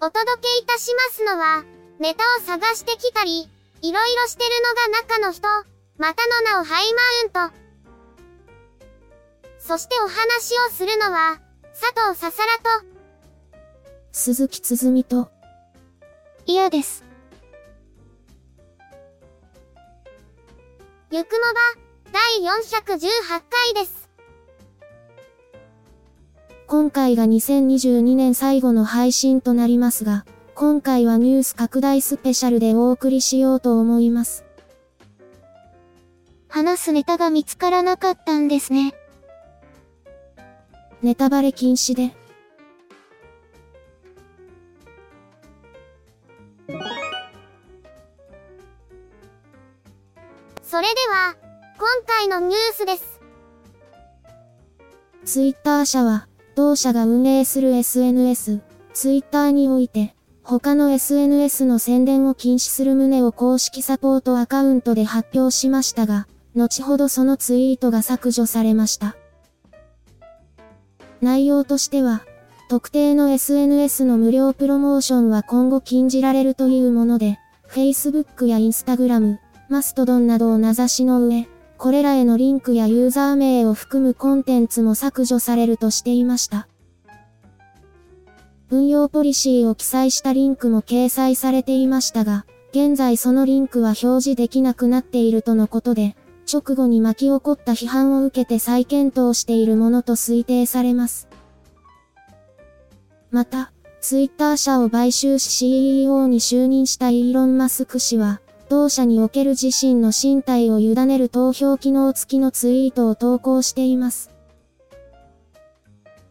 お届けいたしますのは、ネタを探してきたり、いろいろしてるのが中の人、またの名をハイマウント。そしてお話をするのは、佐藤ささらと、鈴木つづみと、嫌です。ゆくもば、第418回です。今回が2022年最後の配信となりますが、今回はニュース拡大スペシャルでお送りしようと思います。話すネタが見つからなかったんですね。ネタバレ禁止で。それでは、今回のニュースです。ツイッター社は、同社が運営する SNS、Twitter において、他の SNS の宣伝を禁止する旨を公式サポートアカウントで発表しましたが、後ほどそのツイートが削除されました。内容としては、特定の SNS の無料プロモーションは今後禁じられるというもので、Facebook や Instagram、マストドンなどを名指しの上、これらへのリンクやユーザー名を含むコンテンツも削除されるとしていました。運用ポリシーを記載したリンクも掲載されていましたが、現在そのリンクは表示できなくなっているとのことで、直後に巻き起こった批判を受けて再検討しているものと推定されます。また、ツイッター社を買収し CEO に就任したイーロン・マスク氏は、同社における自身の身体を委ねる投票機能付きのツイートを投稿しています。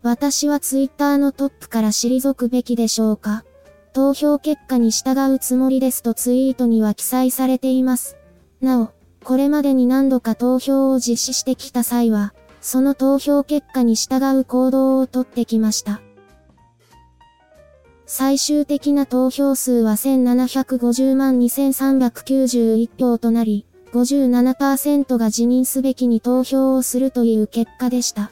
私はツイッターのトップから退くべきでしょうか？投票結果に従うつもりですとツイートには記載されています。なお、これまでに何度か投票を実施してきた際は、その投票結果に従う行動をとってきました。最終的な投票数は1750万2391票となり、57%が辞任すべきに投票をするという結果でした。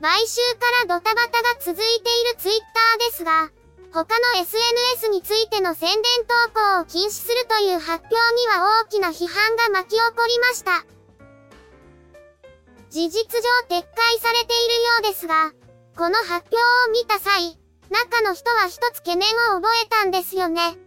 買収からドタバタが続いているツイッターですが、他の SNS についての宣伝投稿を禁止するという発表には大きな批判が巻き起こりました。事実上撤回されているようですが、この発表を見た際、中の人は一つ懸念を覚えたんですよね。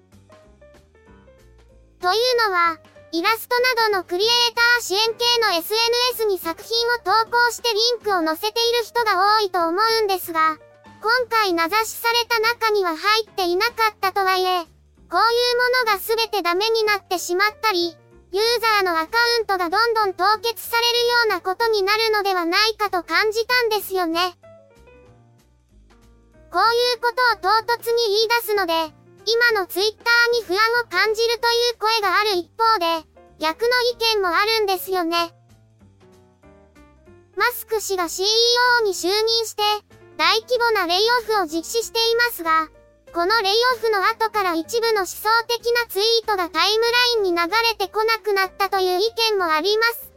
というのは、イラストなどのクリエイター支援系の SNS に作品を投稿してリンクを載せている人が多いと思うんですが、今回名指しされた中には入っていなかったとはいえ、こういうものが全てダメになってしまったり、ユーザーのアカウントがどんどん凍結されるようなことになるのではないかと感じたんですよね。こういうことを唐突に言い出すので、今のツイッターに不安を感じるという声がある一方で、逆の意見もあるんですよね。マスク氏が CEO に就任して、大規模なレイオフを実施していますが、このレイオフの後から一部の思想的なツイートがタイムラインに流れてこなくなったという意見もあります。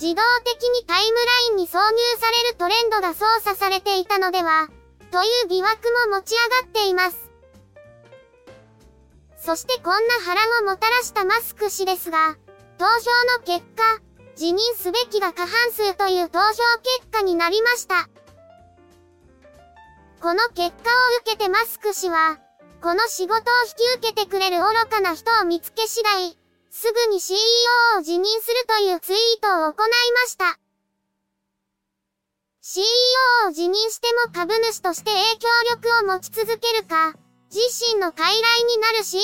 自動的にタイムラインに挿入されるトレンドが操作されていたのでは、という疑惑も持ち上がっています。そしてこんな波乱をもたらしたマスク氏ですが、投票の結果、辞任すべきが過半数という投票結果になりました。この結果を受けてマスク氏は、この仕事を引き受けてくれる愚かな人を見つけ次第、すぐに CEO を辞任するというツイートを行いました。CEO を辞任しても株主として影響力を持ち続けるか、自身の傀儡になる CEO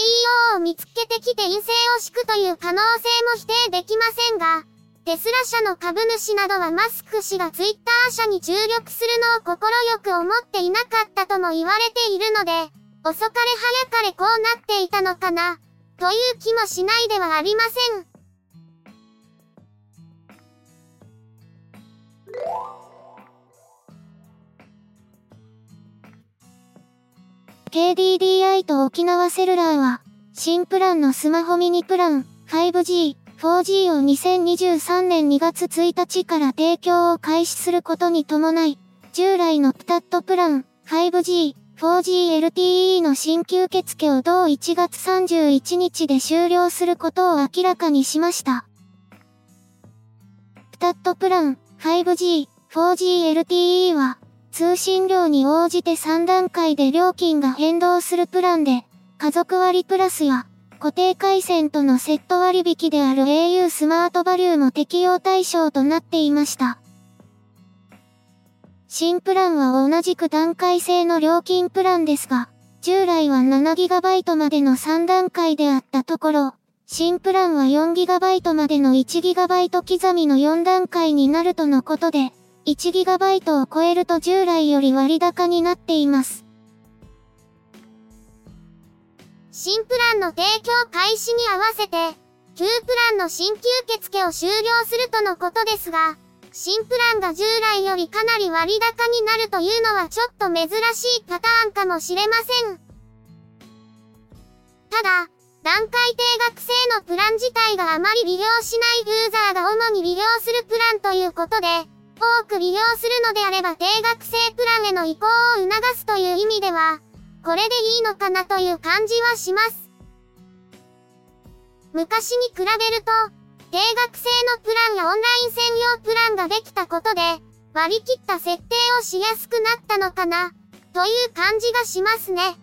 を見つけてきて陰性を敷くという可能性も否定できませんが、テスラ社の株主などはマスク氏がツイッター社に注力するのを快く思っていなかったとも言われているので、遅かれ早かれこうなっていたのかな、という気もしないではありません。KDDI と沖縄セルラーは、新プランのスマホミニプラン 5G、4G を2023年2月1日から提供を開始することに伴い、従来のプタットプラン 5G、4G LTE の新規受付を同1月31日で終了することを明らかにしました。プタットプラン 5G、4G LTE は通信量に応じて3段階で料金が変動するプランで、家族割プラスや固定回線とのセット割引である au スマートバリューも適用対象となっていました。新プランは同じく段階制の料金プランですが、従来は 7GB までの3段階であったところ、新プランは 4GB までの 1GB 刻みの4段階になるとのことで、1GB を超えると従来より割高になっています。新プランの提供開始に合わせて、旧プランの新規受付を終了するとのことですが、新プランが従来よりかなり割高になるというのはちょっと珍しいパターンかもしれません。ただ、段階定額制のプラン自体があまり利用しないユーザーが主に利用するプランということで、多く利用するのであれば定額制プランへの移行を促すという意味では、これでいいのかなという感じはします。昔に比べると、定額制のプランやオンライン専用プランができたことで、割り切った設定をしやすくなったのかな、という感じがしますね。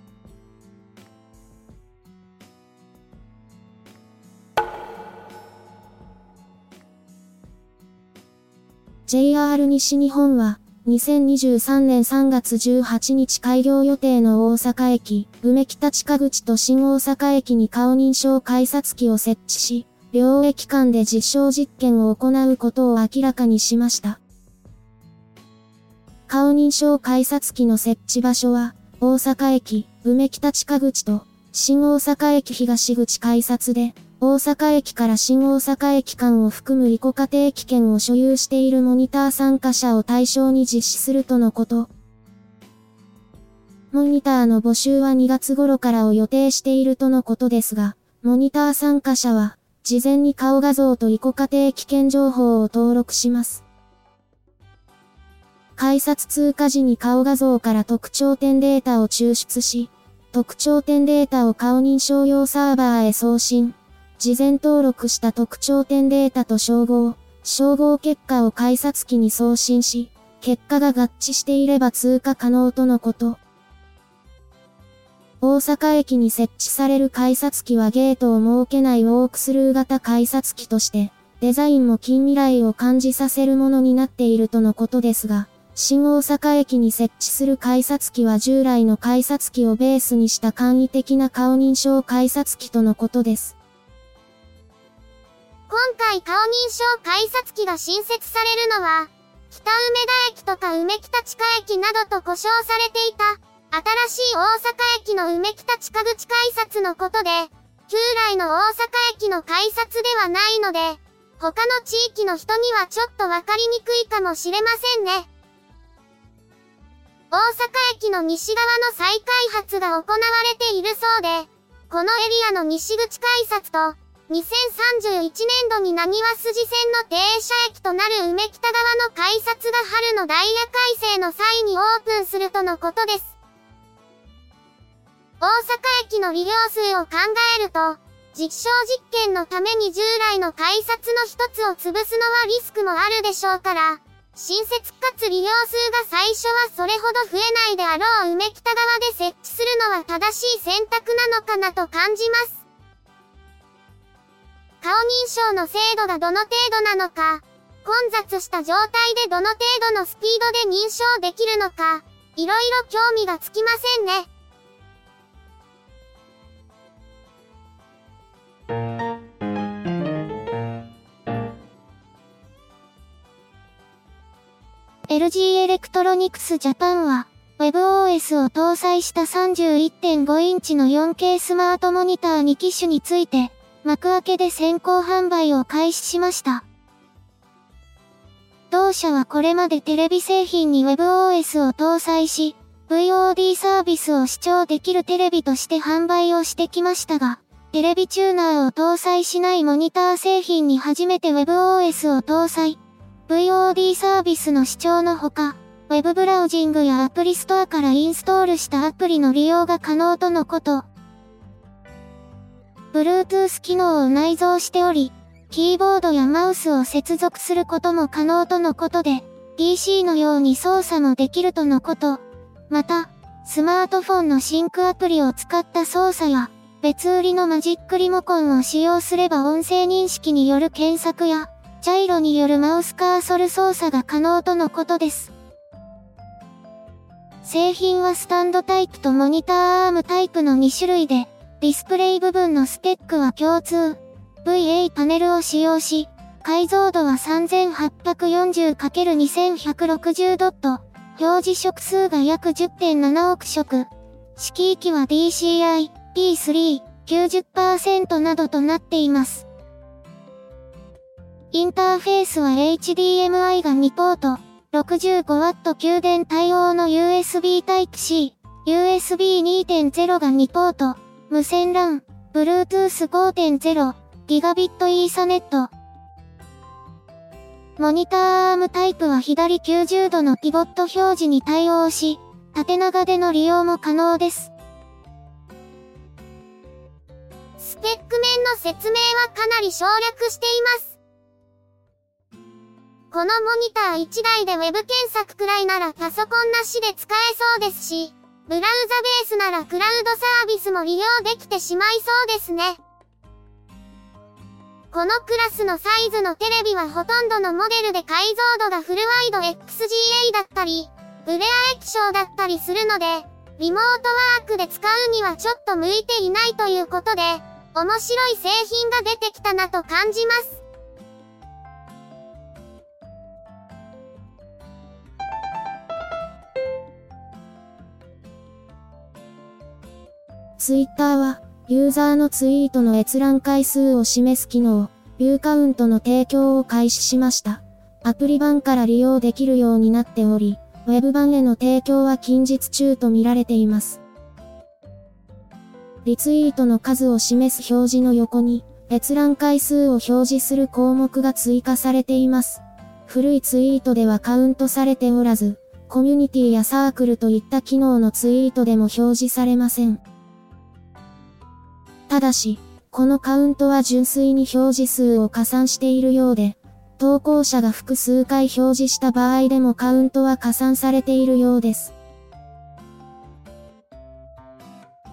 JR 西日本は、2023年3月18日開業予定の大阪駅、梅北近口と新大阪駅に顔認証改札機を設置し、両駅間で実証実験を行うことを明らかにしました。顔認証改札機の設置場所は、大阪駅、梅北近口と、新大阪駅東口改札で、大阪駅から新大阪駅間を含む利己家庭機券を所有しているモニター参加者を対象に実施するとのこと。モニターの募集は2月頃からを予定しているとのことですが、モニター参加者は、事前に顔画像と利己家庭危険情報を登録します。改札通過時に顔画像から特徴点データを抽出し、特徴点データを顔認証用サーバーへ送信。事前登録した特徴点データと照合、照合結果を改札機に送信し、結果が合致していれば通過可能とのこと。大阪駅に設置される改札機はゲートを設けないウォークスルー型改札機として、デザインも近未来を感じさせるものになっているとのことですが、新大阪駅に設置する改札機は従来の改札機をベースにした簡易的な顔認証改札機とのことです。今回顔認証改札機が新設されるのは、北梅田駅とか梅北地下駅などと故障されていた、新しい大阪駅の梅北地下口改札のことで、旧来の大阪駅の改札ではないので、他の地域の人にはちょっとわかりにくいかもしれませんね。大阪駅の西側の再開発が行われているそうで、このエリアの西口改札と、2031年度になにわ筋線の停車駅となる梅北側の改札が春のダイヤ改正の際にオープンするとのことです。大阪駅の利用数を考えると、実証実験のために従来の改札の一つを潰すのはリスクもあるでしょうから、親切かつ利用数が最初はそれほど増えないであろう梅北側で設置するのは正しい選択なのかなと感じます。顔認証の精度がどの程度なのか、混雑した状態でどの程度のスピードで認証できるのか、いろいろ興味がつきませんね。LG エレクトロニクスジャパンは、WebOS を搭載した31.5インチの 4K スマートモニター2機種について、 Makuake で先行販売を開始しました。同社はこれまでテレビ製品に WebOS を搭載し、VOD サービスを視聴できるテレビとして販売をしてきましたが、テレビチューナーを搭載しないモニター製品に初めて WebOS を搭載。VOD サービスの視聴のほか、Web ブラウジングやアプリストアからインストールしたアプリの利用が可能とのこと。Bluetooth 機能を内蔵しており、キーボードやマウスを接続することも可能とのことで、PC のように操作もできるとのこと。また、スマートフォンのシンクアプリを使った操作や、別売りのマジックリモコンを使用すれば音声認識による検索や、ジャイロによるマウスカーソル操作が可能とのことです。製品はスタンドタイプとモニターアームタイプの2種類で、ディスプレイ部分のスペックは共通。VA パネルを使用し、解像度は 3840×2160 ドット。表示色数が約10.7億色。色域は DCI、P3、90%などとなっています。インターフェースは HDMI が2ポート、65W 給電対応の USB Type-C、USB 2.0が2ポート、無線 LAN、Bluetooth 5.0、Gigabit Ethernet。モニターアームタイプは左90度のピボット表示に対応し、縦長での利用も可能です。スペック面の説明はかなり省略しています。このモニター1台で Web 検索くらいならパソコンなしで使えそうですし、ブラウザベースならクラウドサービスも利用できてしまいそうですね。このクラスのサイズのテレビはほとんどのモデルで解像度がフルワイド XGA だったり、ブレア液晶だったりするので、リモートワークで使うにはちょっと向いていないということで、面白い製品が出てきたなと感じます。ツイッターは、ユーザーのツイートの閲覧回数を示す機能、ビューカウントの提供を開始しました。アプリ版から利用できるようになっており、ウェブ版への提供は近日中と見られています。リツイートの数を示す表示の横に、閲覧回数を表示する項目が追加されています。古いツイートではカウントされておらず、コミュニティやサークルといった機能のツイートでも表示されません。ただし、このカウントは純粋に表示数を加算しているようで、投稿者が複数回表示した場合でもカウントは加算されているようです。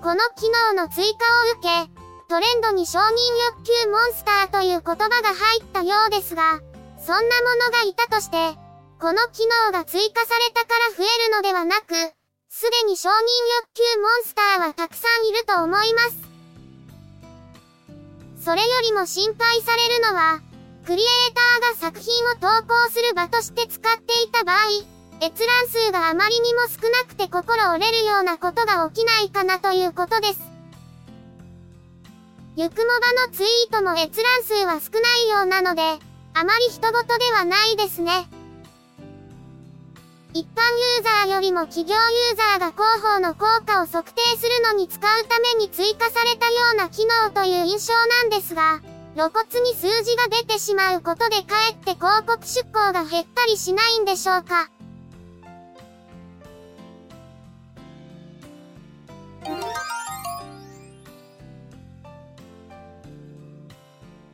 この機能の追加を受け、トレンドに承認欲求モンスターという言葉が入ったようですが、そんなものがいたとして、この機能が追加されたから増えるのではなく、すでに承認欲求モンスターはたくさんいると思います。それよりも心配されるのは、クリエイターが作品を投稿する場として使っていた場合、閲覧数があまりにも少なくて心折れるようなことが起きないかなということです。ゆくもばのツイートも閲覧数は少ないようなので、あまり人事ではないですね。一般ユーザーよりも企業ユーザーが広報の効果を測定するのに使うために追加されたような機能という印象なんですが、露骨に数字が出てしまうことでかえって広告出稿が減ったりしないんでしょうか？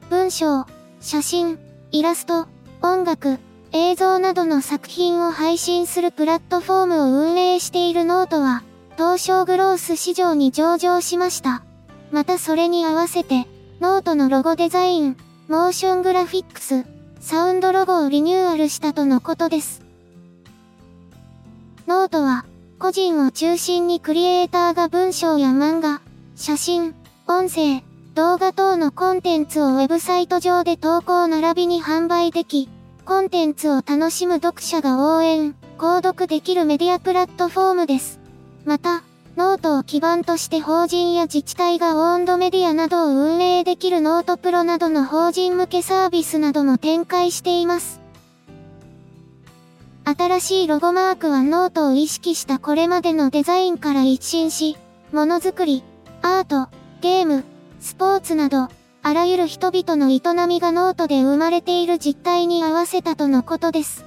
文章、写真、イラスト、音楽、映像などの作品を配信するプラットフォームを運営しているノートは、東証グロース市場に上場しました。またそれに合わせて、ノートのロゴデザイン、モーショングラフィックス、サウンドロゴをリニューアルしたとのことです。ノートは、個人を中心にクリエイターが文章や漫画、写真、音声、動画等のコンテンツをウェブサイト上で投稿並びに販売でき、コンテンツを楽しむ読者が応援、購読できるメディアプラットフォームです。また、ノートを基盤として法人や自治体がオウンドメディアなどを運営できる note pro などの法人向けサービスなども展開しています。新しいロゴマークはノートを意識したこれまでのデザインから一新し、ものづくり、アート、ゲーム、スポーツなど、あらゆる人々の営みがノートで生まれている実態に合わせたとのことです。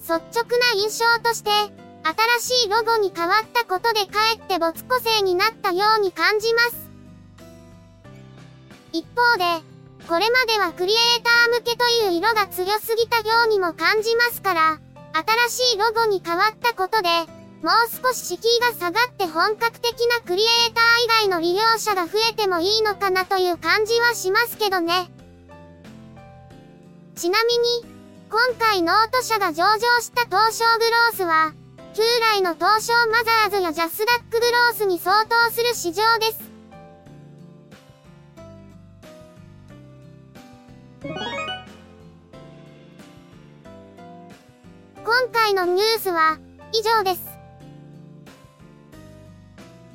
率直な印象として、新しいロゴに変わったことでかえって没個性になったように感じます。一方で、これまではクリエイター向けという色が強すぎたようにも感じますから、新しいロゴに変わったことで、もう少し敷居が下がって本格的なクリエイター以外の利用者が増えてもいいのかなという感じはしますけどね。ちなみに、今回ノート社が上場した東証グロースは、旧来の東証マザーズやジャスダックグロースに相当する市場です。今回のニュースは以上です。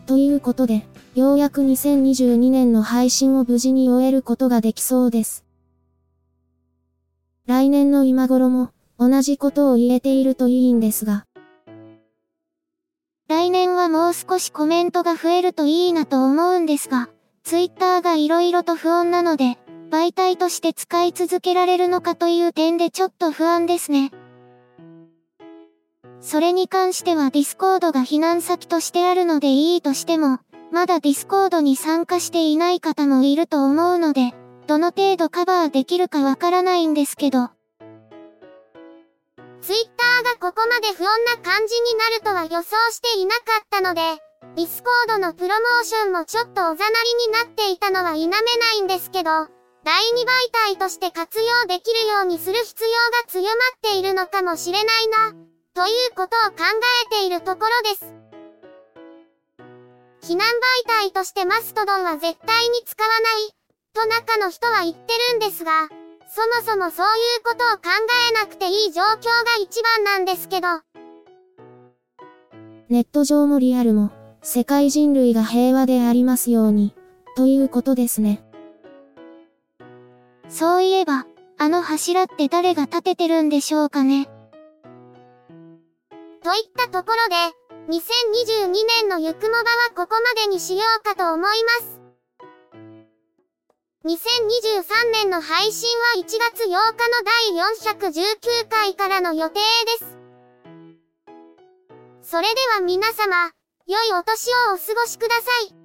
ということで、ようやく2022年の配信を無事に終えることができそうです。来年の今頃も、同じことを言えているといいんですが。来年はもう少しコメントが増えるといいなと思うんですが、ツイッターが色々と不穏なので、媒体として使い続けられるのかという点でちょっと不安ですね。それに関してはディスコードが避難先としてあるのでいいとしても、まだディスコードに参加していない方もいると思うので、どの程度カバーできるかわからないんですけど。ツイッターがここまで不穏な感じになるとは予想していなかったので、ディスコードのプロモーションもちょっとおざなりになっていたのは否めないんですけど、第2媒体として活用できるようにする必要が強まっているのかもしれないな。ということを考えているところです。避難媒体としてマストドンは絶対に使わない、と中の人は言ってるんですが、そもそもそういうことを考えなくていい状況が一番なんですけど。ネット上もリアルも、世界人類が平和でありますように、ということですね。そういえば、あの柱って誰が立ててるんでしょうかね。といったところで、2022年のゆくもばはここまでにしようかと思います。2023年の配信は1月8日の第419回からの予定です。それでは皆様、良いお年をお過ごしください。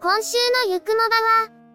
今週のゆくもばは、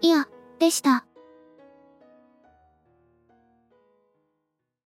いや、でした。